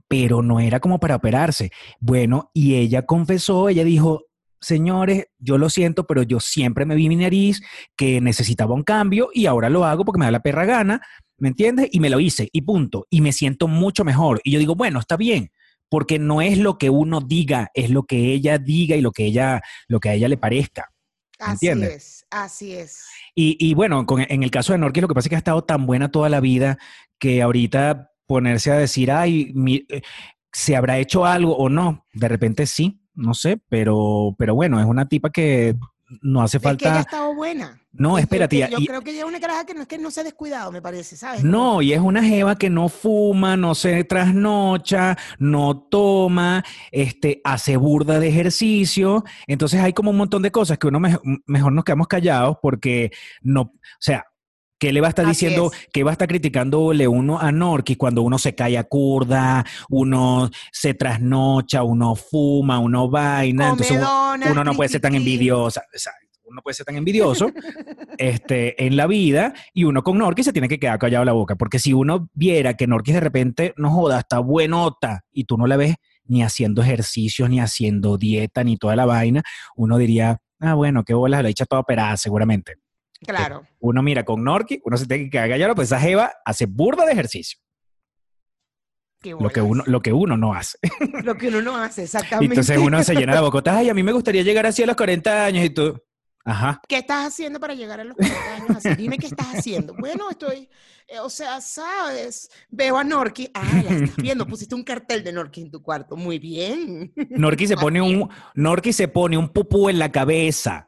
pero no era como para operarse. Bueno, y ella confesó, ella dijo, señores, yo lo siento, pero yo siempre me vi mi nariz, que necesitaba un cambio y ahora lo hago porque me da la perra gana, ¿me entiendes? Y me lo hice y punto. Y me siento mucho mejor. Y yo digo, bueno, está bien, porque no es lo que uno diga, es lo que ella diga y lo que ella, lo que a ella le parezca. Así ¿Entiendes? es, así es. Y, y bueno, con- en el caso de Norquis, lo que pasa es que ha estado tan buena toda la vida que ahorita ponerse a decir, ay, mi- eh, ¿se habrá hecho algo o no? De repente sí, no sé, pero, pero bueno, es una tipa que no hace Es que ella ha falta. estado buena. No, Yo espérate. Yo y- creo que ella es una caraja que no es que no se ha descuidado, me parece, ¿sabes? No, y es una jeva que no fuma, no se trasnocha, no toma, este, hace burda de ejercicio. Entonces hay como un montón de cosas que uno me- mejor nos quedamos callados porque no, o sea, ¿qué le va a estar Así diciendo, es. qué va a estar criticándole uno a Norquis cuando uno se calla curda, uno se trasnocha, uno fuma, uno vaina? Entonces uno, uno no puede ser tan envidiosa. Exacto. Uno puede ser tan envidioso este, en la vida y uno con Norquis se tiene que quedar callado la boca. Porque si uno viera que Norquis de repente, no joda, está buenota y tú no la ves ni haciendo ejercicios, ni haciendo dieta, ni toda la vaina, uno diría, ah, bueno, qué bolas, la hecha toda operada seguramente. Claro. Uno mira con Norquis, uno se tiene que quedar callado, pues esa jeva hace burda de ejercicio. Lo que, uno, lo que uno no hace. Lo que uno no hace, exactamente. entonces uno se llena la boca, ay, a mí me gustaría llegar así a los 40 años y tú, ajá. ¿Qué estás haciendo para llegar a los 40 años así? Dime qué estás haciendo. Bueno, estoy, eh, o sea, sabes, veo a Norki. Ah, la estás viendo, pusiste un cartel de Norki en tu cuarto. Muy bien. Norqui se pone un, Norqui se pone un pupú en la cabeza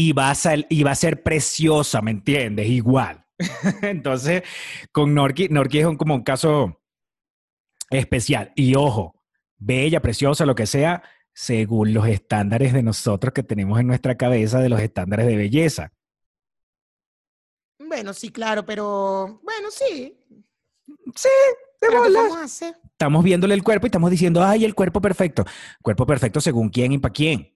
y va a, sal- y va a ser preciosa, ¿me entiendes? Igual. Entonces, con Norqui, Norqui es un- como un caso especial. Y ojo, bella, preciosa, lo que sea, según los estándares de nosotros que tenemos en nuestra cabeza de los estándares de belleza. Bueno, sí, claro, pero bueno, sí. Sí, de. Estamos viéndole el cuerpo y estamos diciendo, ay, el cuerpo perfecto. Cuerpo perfecto según quién y para quién.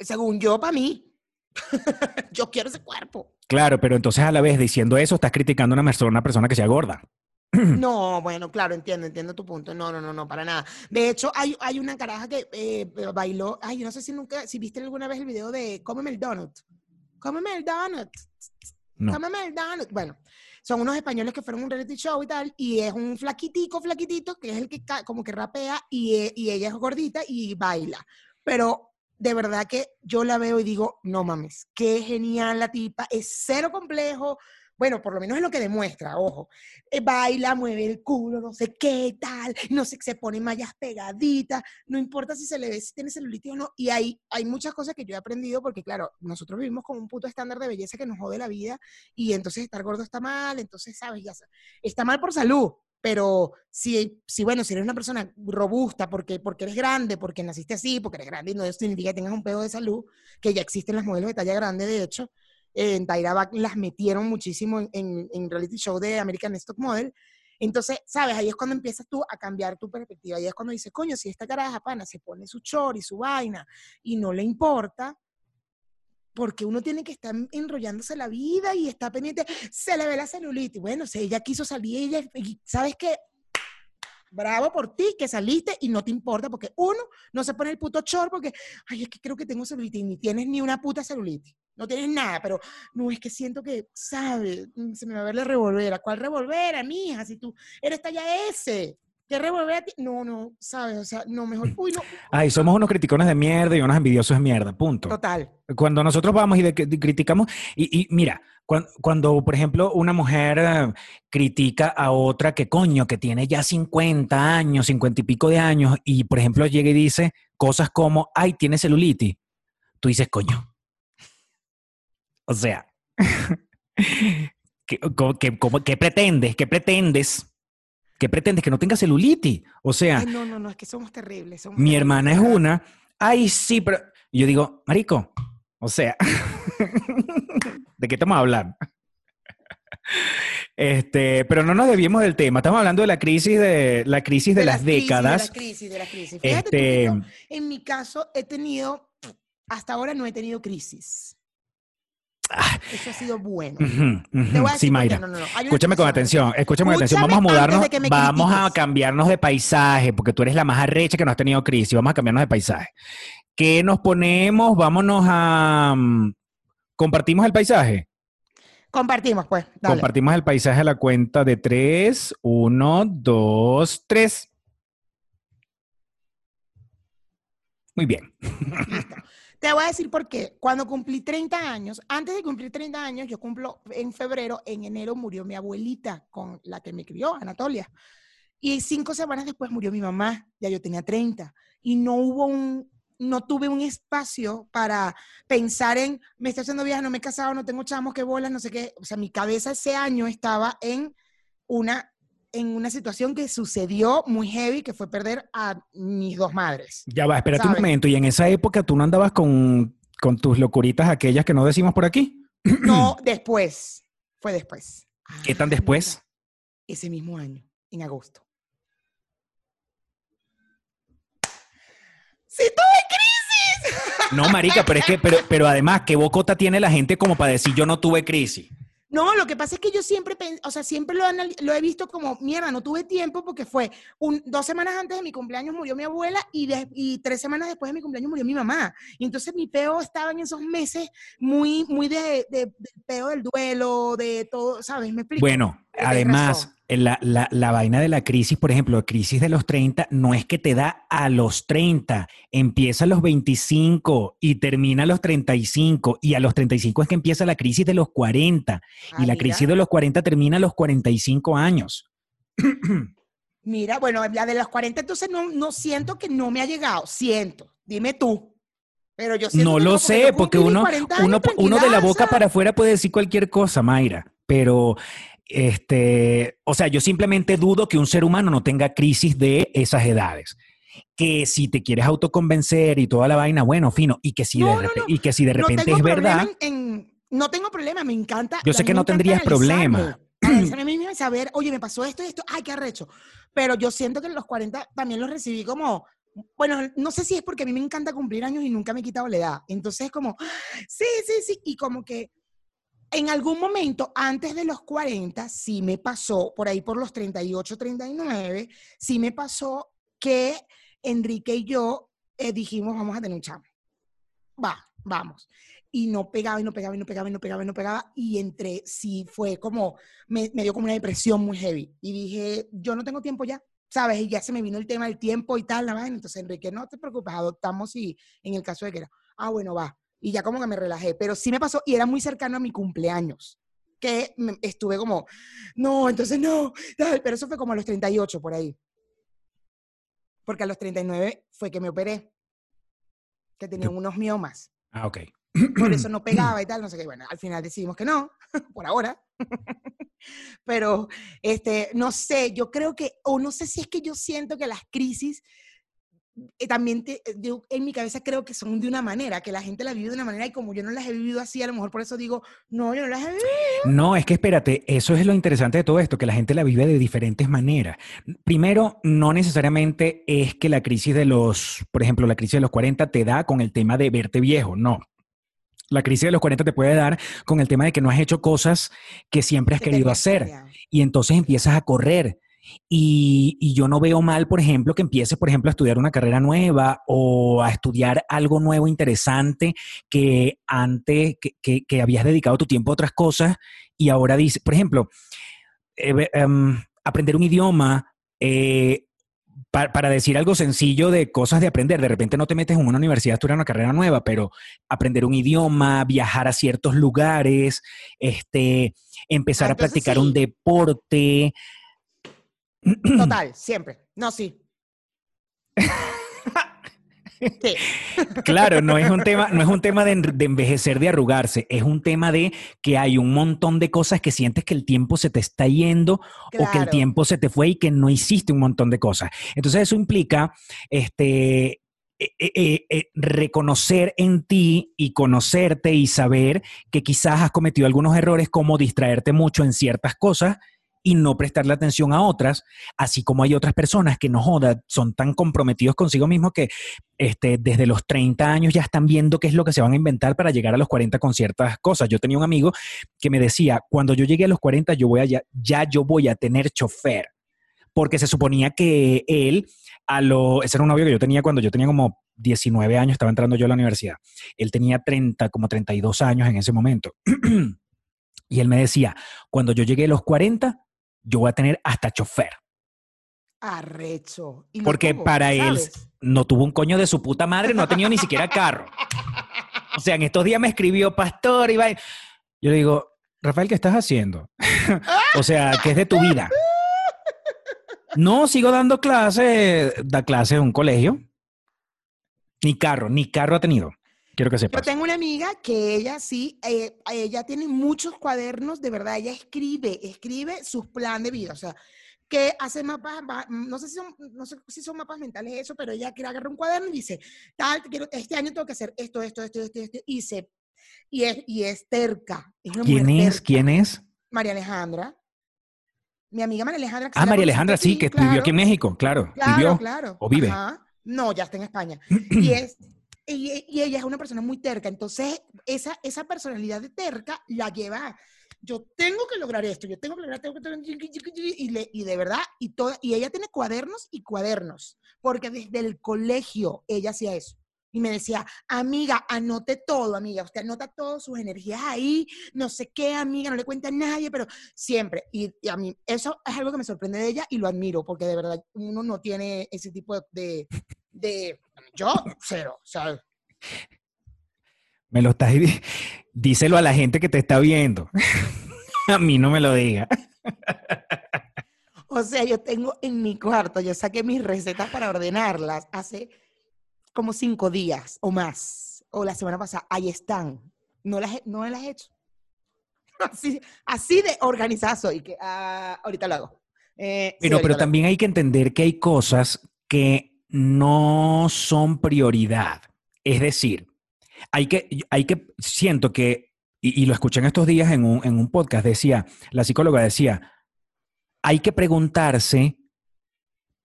Según yo, para mí. yo quiero ese cuerpo. Claro, pero entonces a la vez diciendo eso estás criticando a una persona, una persona que sea gorda. No, bueno, claro, entiendo, entiendo tu punto. No, no, no, no, para nada. De hecho, hay, hay una caraja que eh, bailó. Ay, yo no sé si nunca, si viste alguna vez el video de Cómeme el donut. Cómeme el donut. No. Cómeme el donut. Bueno, son unos españoles que fueron a un reality show y tal, y es un flaquitico, flaquitito, que es el que como que rapea, y, e- y ella es gordita y baila. Pero de verdad que yo la veo y digo, no mames, qué genial la tipa, es cero complejo. Bueno, por lo menos es lo que demuestra, ojo. Eh, baila, mueve el culo, no sé qué tal, no sé, se pone mallas pegaditas, no importa si se le ve si tiene celulitis o no. Y hay, hay muchas cosas que yo he aprendido porque, claro, nosotros vivimos con un puto estándar de belleza que nos jode la vida y entonces estar gordo está mal, entonces, ¿sabes? Ya está mal por salud. Pero si, si, bueno, si eres una persona robusta porque, porque eres grande, porque naciste así, porque eres grande, y no eso significa que tengas un pedo de salud, que ya existen las modelos de talla grande, de hecho, en Tyra Banks las metieron muchísimo en, en, en reality show de American Stock Model. Entonces, ¿sabes? Ahí es cuando empiezas tú a cambiar tu perspectiva. Ahí es cuando dices, coño, si esta caraja pana se pone su chor y su vaina y no le importa, porque uno tiene que estar enrollándose la vida y está pendiente, se le ve la celulitis. Bueno, si ella quiso salir, ella, y ¿sabes qué? Bravo por ti que saliste y no te importa, porque uno no se pone el puto chor porque, ay, es que creo que tengo celulitis, ni tienes ni una puta celulitis, no tienes nada, pero no es que siento que, ¿sabes? Se me va a ver la revolvera. ¿Cuál revolvera, mija? Si tú eres talla S, ¿qué revolvera? ti- No, no, ¿sabes? O sea, no, mejor, uy, no, Ay, somos unos criticones de mierda y unos envidiosos de mierda, punto. total. Cuando nosotros vamos y de- de- criticamos, y, y mira, cuan- cuando, por ejemplo una mujer eh, critica a otra que coño, que tiene ya 50 años, 50 y pico de años, y por ejemplo llega y dice cosas como, ay, tiene celulitis, tú dices, coño. O sea, ¿qué, qué- qué pretendes? ¿Qué pretendes? ¿Qué pretendes? Que no tenga celulitis. O sea, Ay, no, no, no, es que somos terribles. somos mi terribles, hermana es una. Ay, sí, pero. y Yo digo, Marico, o sea, ¿de qué estamos hablando? Este, pero no nos debíamos del tema. Estamos hablando de la crisis de la crisis de, las, crisis, décadas. De la crisis, de la crisis. Fíjate tú que Este, yo, en mi caso, he tenido, hasta ahora no he tenido crisis. Ah, Eso ha sido bueno. ujú, ujú, Te voy a sí, Mayra. no, no, no. Hay una Escúchame con atención, escúchame con atención. Vamos a mudarnos, vamos a cambiarnos de paisaje, porque tú eres la más arrecha que no has tenido crisis. Vamos a cambiarnos de paisaje. ¿Qué nos ponemos? Vámonos a. mm, ¿Compartimos el paisaje? Compartimos, pues. Dale. Compartimos el paisaje a la cuenta de tres. Uno, dos, tres. Muy bien. Listo. Te voy a decir por qué. Cuando cumplí 30 años, antes de cumplir 30 años, yo cumplo en febrero, en enero murió mi abuelita con la que me crió, Anatolia. Y cinco semanas después murió mi mamá, ya yo tenía 30. Y no hubo un, no tuve un espacio para pensar en, me estoy haciendo vieja, no me he casado, no tengo chamos, qué bolas, no sé qué. O sea, mi cabeza ese año estaba en una, en una situación que sucedió muy heavy, que fue perder a mis dos madres. Ya va, espérate un momento. Y en esa época tú no andabas con, con tus locuritas aquellas que no decimos por aquí. No, después. Fue después. ¿Qué tan después? Ese mismo año, en agosto. ¡Sí tuve crisis! No, marica, pero es que, pero, pero además, ¿qué bocota tiene la gente como para decir yo no tuve crisis? No, lo que pasa es que yo siempre, o sea, siempre lo, he visto como, mierda, no tuve tiempo porque fue dos semanas antes de mi cumpleaños murió mi abuela y, de- tres semanas después de mi cumpleaños murió mi mamá. Y entonces mi peo estaba en esos meses muy, muy de, de- peo del duelo, de todo, ¿sabes? ¿Me explico? Bueno, además, la, la- la vaina de la crisis, por ejemplo, la crisis de los 30, no es que te da a los 30, empieza a los 25 y termina a los 35, y a los 35 es que empieza la crisis de los 40, Ah, y la mira. crisis de los 40 termina a los 45 años. Mira, bueno, la de los 40 entonces no, no siento que no me ha llegado, siento, dime tú. Pero yo siento No lo sé, porque uno, 40 años uno, uno de la boca para afuera puede decir cualquier cosa, Mayra, pero este, o sea, yo simplemente dudo que un ser humano no tenga crisis de esas edades. Que si te quieres autoconvencer y toda la vaina, bueno, fino, y que si, No, de, no, no. y que si de repente es verdad, en- en- no tengo problema, me encanta. Yo a sé que me no tendrías problema. a mí y saber, oye, me pasó esto y esto, ay, qué arrecho. Pero yo siento que en los 40 también los recibí como, bueno, no sé si es porque a mí me encanta cumplir años y nunca me he quitado la edad. Entonces es como, sí, sí, sí, y como que en algún momento antes de los 40 sí me pasó, por ahí por los 38, 39, sí me pasó que Enrique y yo eh, dijimos, vamos a tener un. Va, vamos. Y no pegaba, y no pegaba, y no pegaba, y no pegaba, y no pegaba. Y entre sí fue como, me, me dio como una depresión muy heavy. Y dije, yo no tengo tiempo ya, ¿sabes? Y ya se me vino el tema del tiempo y tal, la vaina. Entonces, Enrique, no te preocupes, adoptamos y en el caso de que era, ah, bueno, va. Y ya como que me relajé. Pero sí me pasó, y era muy cercano a mi cumpleaños, que estuve como, no, entonces no, tal, pero eso fue como a los 38 por ahí. Porque a los 39 fue que me operé, que tenía unos miomas ah, ok. por eso no pegaba y tal, no sé qué. Bueno, al final decidimos que no, por ahora. Pero, este, no sé, yo creo que, o no sé si es que yo siento que las crisis también, te- eh, yo en mi cabeza creo que son de una manera, que la gente las vive de una manera y como yo no las he vivido así, a lo mejor por eso digo, no, yo no las he vivido. No, es que espérate, eso es lo interesante de todo esto, que la gente la vive de diferentes maneras. Primero, no necesariamente es que la crisis de los, por ejemplo, la crisis de los 40 te da con el tema de verte viejo, no. La crisis de los 40 te puede dar con el tema de que no has hecho cosas que siempre has que querido hacer y entonces empiezas a correr. Y, y yo no veo mal, por ejemplo, que empieces, por ejemplo, a estudiar una carrera nueva o a estudiar algo nuevo, interesante, que antes, que, que- que habías dedicado tu tiempo a otras cosas y ahora dices, por ejemplo, eh, em, aprender un idioma, eh, pa- para decir algo sencillo de cosas de aprender, de repente no te metes en una universidad a estudiar una carrera nueva, pero aprender un idioma, viajar a ciertos lugares, este, empezar Ah, a practicar un deporte. Total, siempre. No, sí. Sí. Claro, no es un tema, no es un tema de, en- de envejecer, de arrugarse, es un tema de que hay un montón de cosas que sientes que el tiempo se te está yendo o que el tiempo se te fue y que no hiciste un montón de cosas. Entonces eso implica este, eh, eh, eh, reconocer en ti y conocerte y saber que quizás has cometido algunos errores como distraerte mucho en ciertas cosas y no prestarle atención a otras, así como hay otras personas que no joda, son tan comprometidos consigo mismos que este, desde los 30 años ya están viendo qué es lo que se van a inventar para llegar a los 40 con ciertas cosas. Yo tenía un amigo que me decía, cuando yo llegue a los 40, yo voy a ya, yo voy a tener chofer, porque se suponía que él, a lo, ese era un novio que yo tenía cuando yo tenía como 19 años, estaba entrando yo a la universidad. Él tenía 30, como 32 años en ese momento. y él me decía, cuando yo llegue a los 40, yo voy a tener hasta chofer. Arrecho. Y Porque tuvo, para él no tuvo un coño de su puta madre, no ha tenido ni siquiera carro. O sea, en estos días me escribió pastor y va. Yo le digo, Rafael, ¿qué estás haciendo? o sea, ¿qué es de tu vida? No, sigo dando clases, da clases en un colegio. Ni carro, ni carro ha tenido. Quiero que Yo sepas. tengo una amiga que ella sí, eh, ella tiene muchos cuadernos, de verdad, ella escribe, escribe sus planes de vida, o sea, que hace mapas, no sé si son, no sé si son mapas mentales eso, pero ella quiere agarrar un cuaderno y dice, tal, quiero, este año tengo que hacer esto, esto, esto, esto, esto, y se, y es, y es terca. Es una ¿Quién es? terca. ¿Quién es? María Alejandra. Mi amiga María Alejandra. que Ah, María Alejandra, sí, que vivió aquí en claro. México, claro. Claro, vivió. claro. o vive. Ajá. No, ya está en España. y, es, y, y ella es una persona muy terca. Entonces, esa, esa personalidad de terca la lleva. a, Yo tengo que lograr esto, yo tengo que lograr, tengo que y, y de verdad, y, toda, y ella tiene cuadernos y cuadernos, porque desde el colegio ella hacía eso. Y me decía, amiga, anote todo, amiga. Usted anota todas sus energías ahí, no sé qué, amiga, no le cuenta a nadie, pero siempre. Y, y a mí, eso es algo que me sorprende de ella y lo admiro, porque de verdad uno no tiene ese tipo de. de, yo, cero, o sea, Me lo estás Díselo a la gente que te está viendo. a mí no me lo diga. O sea, yo tengo en mi cuarto, yo saqué mis recetas para ordenarlas hace como cinco días o más, o la semana pasada, ahí están. No las no las he hecho. Así, así de organizada soy, que ah, ahorita lo hago. Eh, sí, Pero, ahorita pero hago. también hay que entender que hay cosas que no son prioridad. Es decir, hay que, hay que, siento que, y, y lo escuché en estos días en un, en un podcast, decía, la psicóloga decía, hay que preguntarse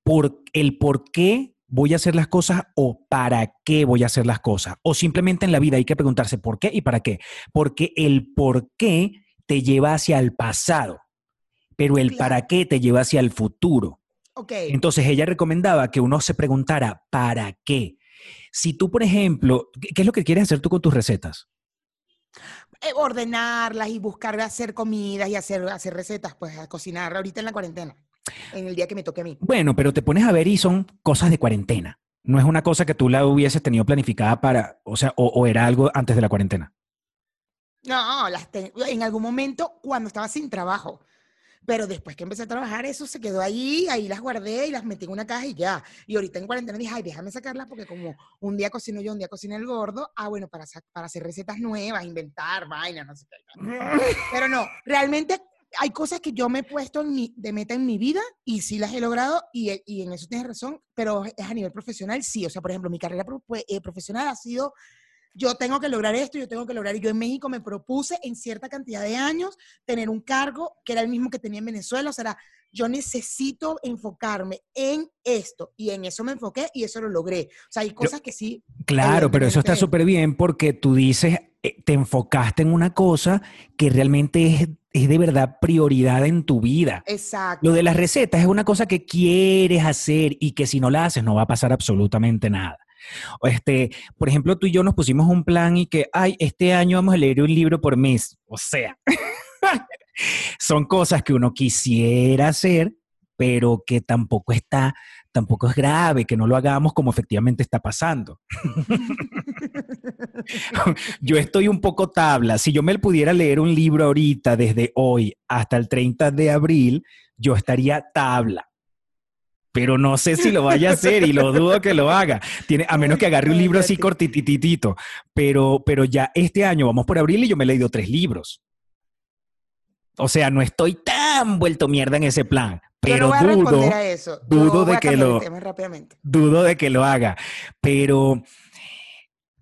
por el por qué voy a hacer las cosas o para qué voy a hacer las cosas. O simplemente en la vida hay que preguntarse por qué y para qué. Porque el por qué te lleva hacia el pasado, pero el para qué te lleva hacia el futuro. Entonces ella recomendaba que uno se preguntara ¿para qué? Si tú, por ejemplo, ¿qué qué es lo que quieres hacer tú con tus recetas? eh, ordenarlas y buscar hacer comidas y hacer, hacer recetas, pues a cocinar ahorita en la cuarentena, en el día que me toque a mí. Bueno, pero te pones a ver y son cosas de cuarentena. No es una cosa que tú la hubieses tenido planificada para, o sea, o, o era algo antes de la cuarentena. No, las te- en algún momento cuando estaba sin trabajo. Pero después que empecé a trabajar, eso se quedó ahí, ahí las guardé y las metí en una caja y ya. Y ahorita en cuarentena dije, ay, déjame sacarlas porque como un día cocino yo, un día cocina el gordo, ah, bueno, para, para hacer recetas nuevas, inventar vainas, no sé qué. Pero no, realmente hay cosas que yo me he puesto en mi- de meta en mi vida y sí las he logrado y, y en eso tienes razón, pero es a nivel profesional, sí. O sea, por ejemplo, mi carrera pro- pues, eh, profesional ha sido yo tengo que lograr esto, yo tengo que lograr. Y yo en México me propuse en cierta cantidad de años tener un cargo que era el mismo que tenía en Venezuela. O sea, era, yo necesito enfocarme en esto. Y en eso me enfoqué y eso lo logré. O sea, hay cosas que sí. Claro, pero eso está súper bien porque tú dices, eh, te enfocaste en una cosa que realmente es, es de verdad prioridad en tu vida. Exacto. Lo de las recetas es una cosa que quieres hacer y que si no la haces no va a pasar absolutamente nada. Este, por ejemplo, tú y yo nos pusimos un plan y que, ay, este año vamos a leer un libro por mes. O sea, son cosas que uno quisiera hacer, pero que tampoco está, tampoco es grave, que no lo hagamos como efectivamente está pasando. yo estoy un poco tabla. Si yo me pudiera leer un libro ahorita, desde hoy hasta el 30 de abril, yo estaría tabla. Pero no sé si lo vaya a hacer y lo dudo que lo haga. Tiene, a menos que agarre un libro así cortitititito. Pero, pero ya este año vamos por abril y yo me he leído tres libros. O sea, no estoy tan vuelto mierda en ese plan. Pero no dudo, a eso. Dudo de que lo- dudo de que lo haga. Pero,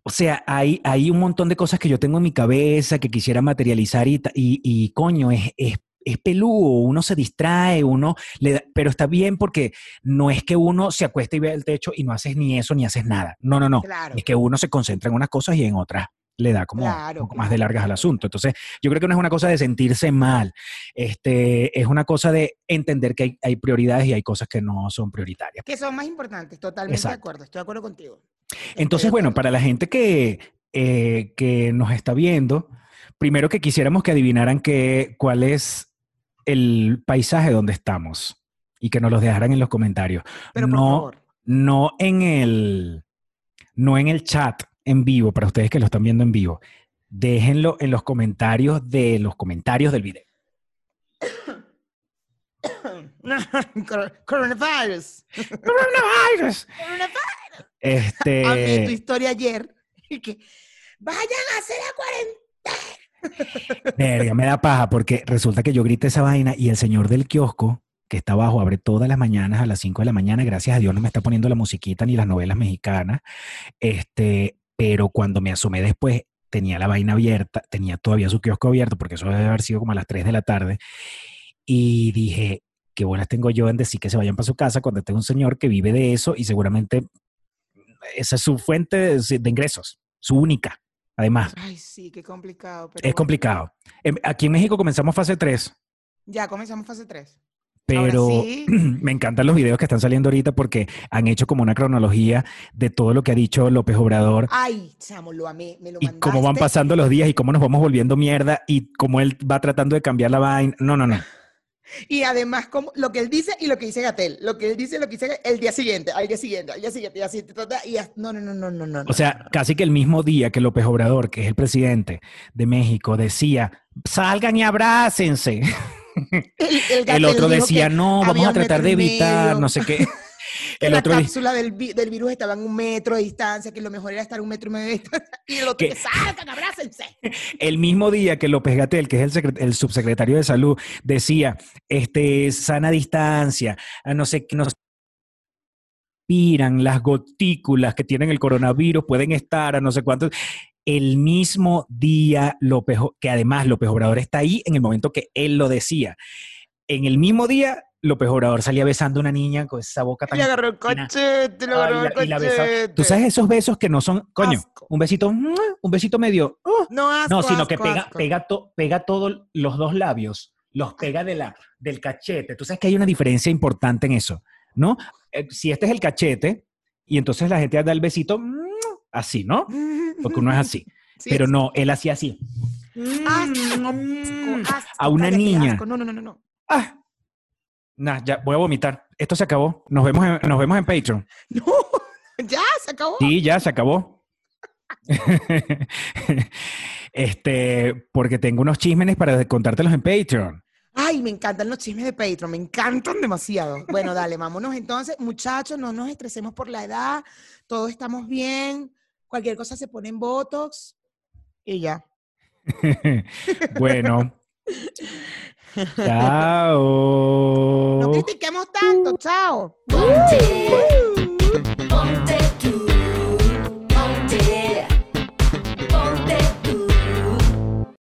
o sea, hay, hay un montón de cosas que yo tengo en mi cabeza que quisiera materializar y, y, y, coño, es, es, es peludo, uno se distrae, uno le da- pero está bien porque no es que uno se acueste y vea el techo y no haces ni eso ni haces nada. No, no, no. Claro. Es que uno se concentra en unas cosas y en otras le da como Claro, un poco más de largas al asunto. Entonces, yo creo que no es una cosa de sentirse mal, este, es una cosa de entender que hay, hay prioridades y hay cosas que no son prioritarias. Que son más importantes, totalmente Exacto. de acuerdo. Estoy de acuerdo contigo. Entonces, Estoy bueno, para la gente que, eh, que nos está viendo, primero que quisiéramos que adivinaran que, cuál es el paisaje donde estamos y que nos los dejaran en los comentarios. Pero por no, favor. no en el, no en el chat, en vivo, para ustedes que lo están viendo en vivo, déjenlo en los comentarios de los comentarios del video. Cor- Coronavirus. Coronavirus. Coronavirus. Este, A mí, tu historia ayer. que, Vayan a hacer la cuarentena. Verga, me da paja porque resulta que yo grité esa vaina y el señor del kiosco que está abajo abre todas las mañanas a las 5 de la mañana. Gracias a Dios no me está poniendo la musiquita ni las novelas mexicanas. Este, pero cuando me asomé después tenía la vaina abierta, tenía todavía su kiosco abierto porque eso debe haber sido como a las 3 de la tarde. Y dije, qué buenas tengo yo en decir que se vayan para su casa cuando tengo un señor que vive de eso y seguramente esa es su fuente de, de ingresos, su única, además. Ay, sí, qué complicado. pero Es bueno. complicado. Em, Aquí en México comenzamos fase 3, Ya comenzamos fase 3. Pero sí. me encantan los videos que están saliendo ahorita porque han hecho como una cronología de todo lo que ha dicho López Obrador Ay, chamo, lo amé, me lo y mandaste. cómo van pasando los días y cómo nos vamos volviendo mierda y cómo él va tratando de cambiar la vaina. No, no, no. Y además, como, lo que él dice y lo que dice Gatel. Lo que él dice y lo que dice el día siguiente, al día siguiente, al día siguiente, y así, y no, no, no, no, no, no. O sea, casi que el mismo día que López Obrador, que es el presidente de México, decía, salgan y abrácense. el, otro decía, no, vamos a tratar de evitar, no sé qué. El la otro cápsula del, vi- del virus estaba en un metro de distancia, que lo mejor era estar un metro y medio de distancia. Y el otro Que- que salgan, abrácense. el mismo día que López Gatel, que es el, el subsecretario de salud, decía, este, sana distancia, a no sé qué, nos respiran las gotículas que tienen el coronavirus, pueden estar a no sé cuántos. El mismo día, López, que además López Obrador está ahí en el momento que él lo decía. En el mismo día, López Obrador salía besando a una niña con esa boca tan Le agarró el cachete, le agarró el y cachete. Tú sabes esos besos que no son, coño, Asco. un besito, un besito medio, ¡oh! No, asco, No, sino que pega, pega, to- pega todos los dos labios, los pega de la, del cachete. Tú sabes que hay una diferencia importante en eso, ¿no? Eh, si este es el cachete, y entonces la gente da el besito ¡mua! Así, ¿no? Porque uno es así. Sí, Pero es- no, él hacía así. Asco, Mm. asco, A una cállate, niña. asco. No, no, no, no, no. Ah. Nah, ya voy a vomitar. Esto se acabó. Nos vemos en, nos vemos en Patreon. No, ya, se acabó. Sí, ya se acabó. este, porque tengo unos chismenes para contártelos en Patreon. Ay, me encantan los chismes de Patreon, me encantan demasiado. Bueno, dale, vámonos entonces. Muchachos, no nos estresemos por la edad, todos estamos bien, cualquier cosa se pone en Botox y ya. bueno. Chao. No critiquemos tanto, chao.